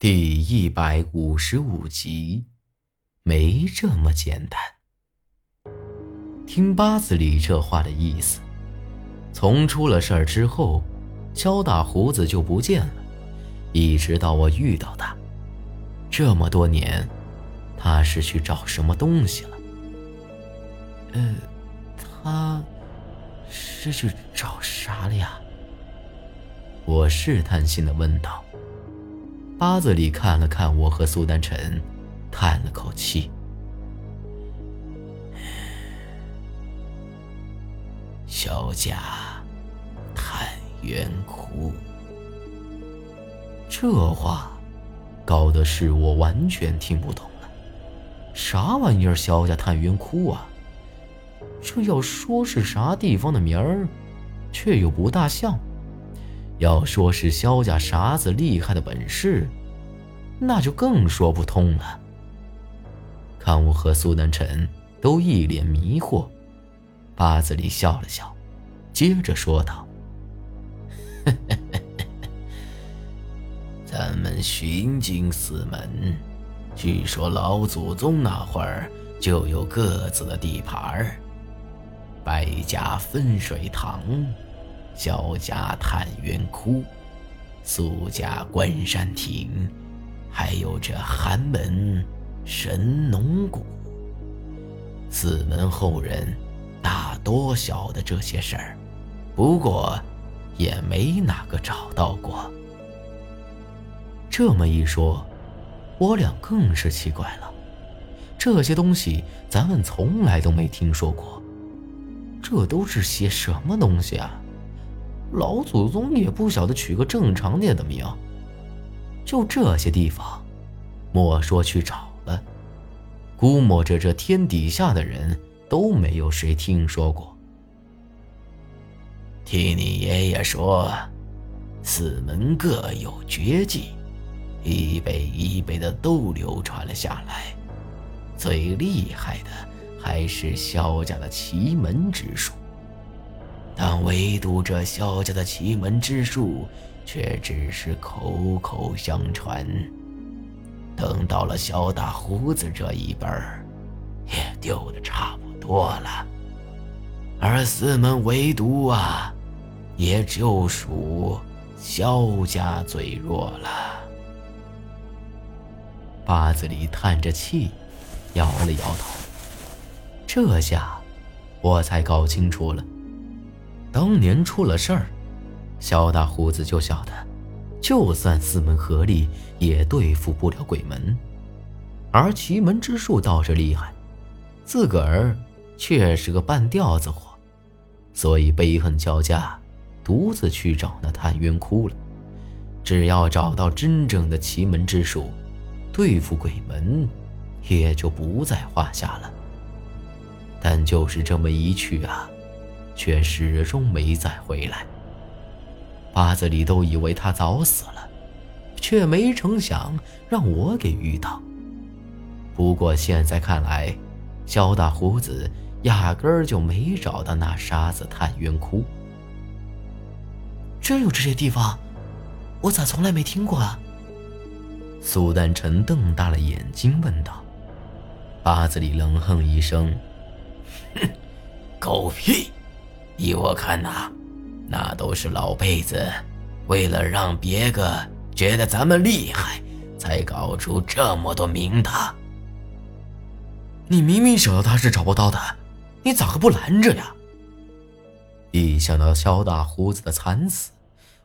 第一百五十五集，没这么简单。听八子里这话的意思，从出了事儿之后，肖大胡子就不见了，一直到我遇到他，这么多年，他是去找什么东西了？呃，他是去找啥了呀？我试探性的问道。八子里看了看我和苏丹晨，叹了口气：“萧家探冤窟。”这话搞的是我完全听不懂了。啥玩意儿？萧家探冤窟啊？这要说是啥地方的名儿，却又不大像。要说是萧家啥子厉害的本事，那就更说不通了。看我和苏南辰都一脸迷惑，八子里笑了笑，接着说道：“ 咱们寻经寺门，据说老祖宗那会儿就有各自的地盘儿，百家分水塘。”萧家探冤窟，苏家关山亭，还有这寒门神农谷。四门后人大多晓得这些事儿，不过也没哪个找到过。这么一说，我俩更是奇怪了。这些东西咱们从来都没听说过，这都是些什么东西啊？老祖宗也不晓得取个正常点的名，就这些地方，莫说去找了，估摸着这天底下的人都没有谁听说过。听你爷爷说，四门各有绝技，一辈一辈的都流传了下来，最厉害的还是萧家的奇门之术。但唯独这萧家的奇门之术，却只是口口相传。等到了萧大胡子这一辈儿，也丢的差不多了。而四门唯独啊，也就属萧家最弱了。八子里叹着气，摇了摇头。这下，我才搞清楚了。当年出了事儿，萧大胡子就晓得，就算四门合力，也对付不了鬼门。而奇门之术倒是厉害，自个儿却是个半吊子货，所以悲恨交加，独自去找那探冤窟了。只要找到真正的奇门之术，对付鬼门，也就不在话下了。但就是这么一去啊。却始终没再回来。八子里都以为他早死了，却没成想让我给遇到。不过现在看来，肖大胡子压根儿就没找到那沙子探冤窟。真有这些地方？我咋从来没听过啊？苏丹臣瞪大了眼睛问道。八子里冷哼一声：“哼，狗屁！”依我看呐，那都是老辈子为了让别个觉得咱们厉害，才搞出这么多名堂。你明明晓得他是找不到的，你咋个不拦着呀？一想到肖大胡子的惨死，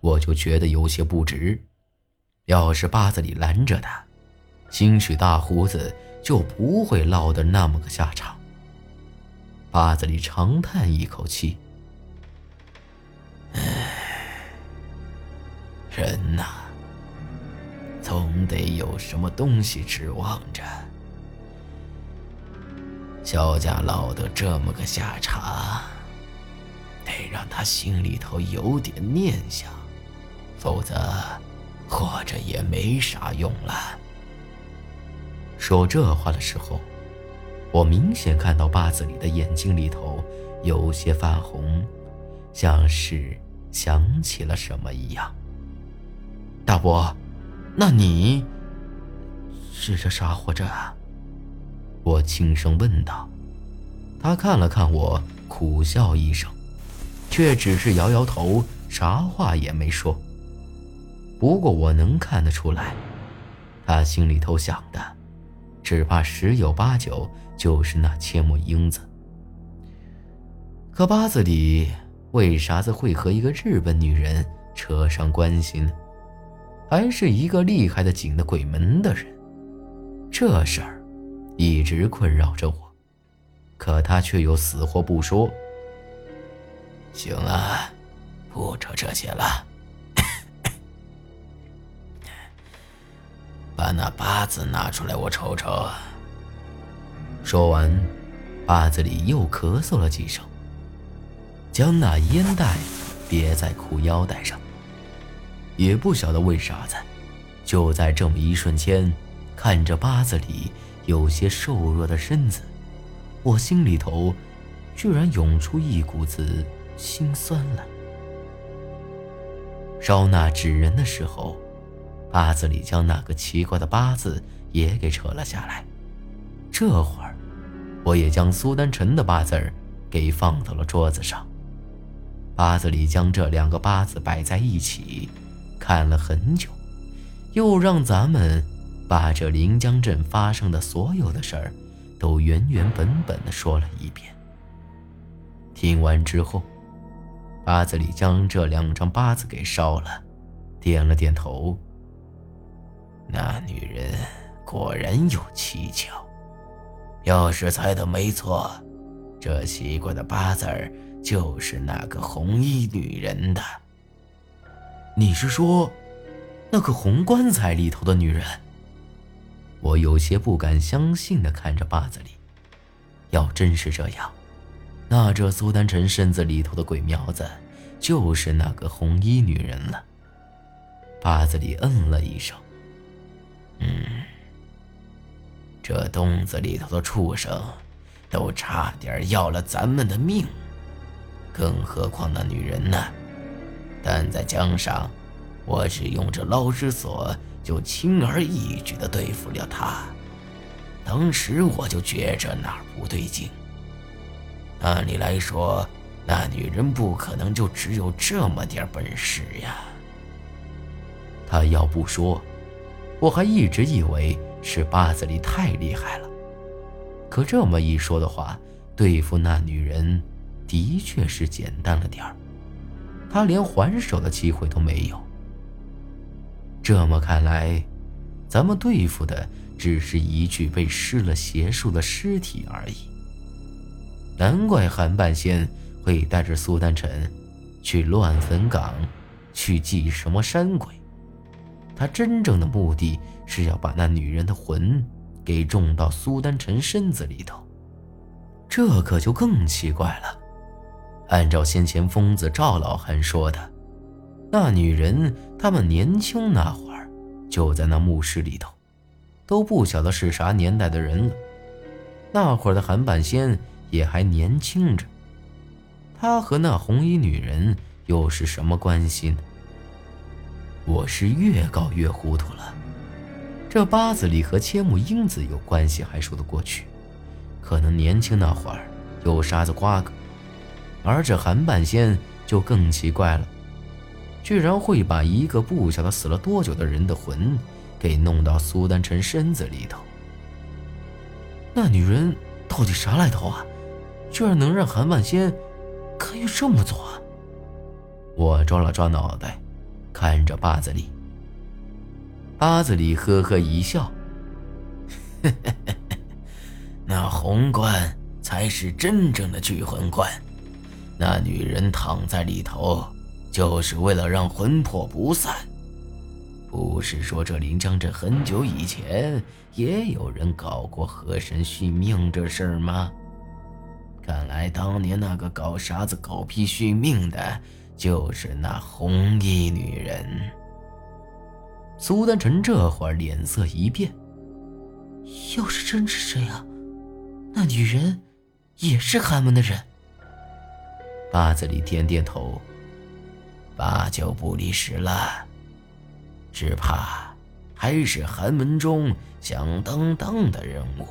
我就觉得有些不值。要是八子里拦着他，兴许大胡子就不会落得那么个下场。八子里长叹一口气。人呐，总得有什么东西指望着。萧家落得这么个下场，得让他心里头有点念想，否则活着也没啥用了。说这话的时候，我明显看到八子里的眼睛里头有些泛红，像是想起了什么一样。大伯，那你是这啥活着？我轻声问道。他看了看我，苦笑一声，却只是摇摇头，啥话也没说。不过我能看得出来，他心里头想的，只怕十有八九就是那千木英子。可八字里为啥子会和一个日本女人扯上关系呢？还是一个厉害的紧的鬼门的人，这事儿一直困扰着我。可他却又死活不说。行了，不扯这些了，把那八字拿出来，我瞅瞅。说完，八字里又咳嗽了几声，将那烟袋别在裤腰带上。也不晓得为啥子，就在这么一瞬间，看着八字里有些瘦弱的身子。我心里头，居然涌出一股子心酸来。烧那纸人的时候，八字里将那个奇怪的八字也给扯了下来。这会儿，我也将苏丹臣的八字儿给放到了桌子上。八字里将这两个八字摆在一起，看了很久，又让咱们把这临江镇发生的所有的事儿。都原原本本的说了一遍。听完之后，八字里将这两张八字给烧了，点了点头。那女人果然有蹊跷，要是猜的没错，这奇怪的八字儿就是那个红衣女人的。你是说，那个红棺材里头的女人？我有些不敢相信的看着八字里，要真是这样，那这苏丹臣身子里头的鬼苗子，就是那个红衣女人了。八字里嗯了一声，嗯，这洞子里头的畜生，都差点要了咱们的命，更何况那女人呢？但在江上，我只用这捞尸索。就轻而易举地对付了他。当时我就觉着哪儿不对劲。按理来说，那女人不可能就只有这么点本事呀。他要不说，我还一直以为是八字里太厉害了。可这么一说的话，对付那女人的确是简单了点儿。他连还手的机会都没有。这么看来，咱们对付的只是一具被施了邪术的尸体而已。难怪韩半仙会带着苏丹臣去乱坟岗，去祭什么山鬼。他真正的目的是要把那女人的魂给种到苏丹臣身子里头。这可就更奇怪了。按照先前疯子赵老汉说的。那女人，他们年轻那会儿，就在那墓室里头，都不晓得是啥年代的人了。那会儿的韩半仙也还年轻着，他和那红衣女人又是什么关系呢？我是越搞越糊涂了。这八字里和千木英子有关系还说得过去，可能年轻那会儿有啥子瓜葛，而这韩半仙就更奇怪了。居然会把一个不晓得死了多久的人的魂给弄到苏丹臣身子里头。那女人到底啥来头啊？居然能让韩半仙可以这么做啊？我抓了抓脑袋，看着八子里。八子里呵呵一笑：“ 那红棺才是真正的聚魂棺，那女人躺在里头。”就是为了让魂魄不散。不是说这临江镇很久以前也有人搞过河神续命这事儿吗？看来当年那个搞啥子狗屁续命的，就是那红衣女人。苏丹臣这会儿脸色一变，要是真是这样，那女人也是寒门的人。八子里点点头。八九不离十了，只怕还是寒门中响当当的人物。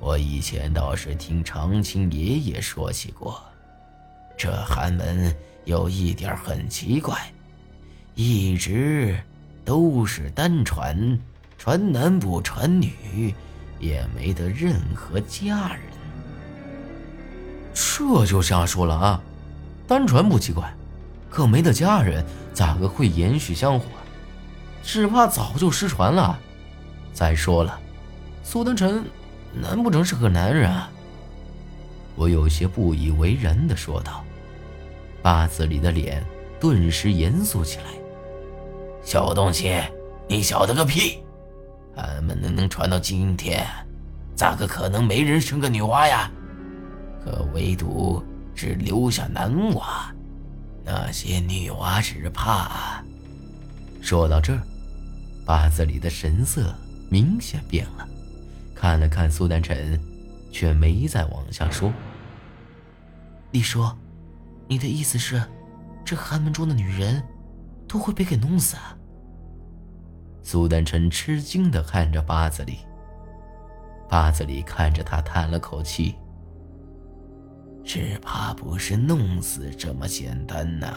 我以前倒是听长青爷爷说起过，这寒门有一点很奇怪，一直都是单传，传男不传女，也没得任何家人。这就瞎说了啊！单传不奇怪，可没得家人，咋个会延续香火？只怕早就失传了。再说了，苏丹臣。难不成是个男人？我有些不以为然的说道。八字里的脸顿时严肃起来。小东西，你晓得个屁！俺们能能传到今天，咋个可能没人生个女娃呀？可唯独只留下男娃，那些女娃只怕……说到这儿，八字里的神色明显变了。看了看苏丹臣，却没再往下说。李叔，你的意思是，这寒门中的女人都会被给弄死？啊？苏丹臣吃惊的看着八子里。八子里看着他，叹了口气：“只怕不是弄死这么简单呐。”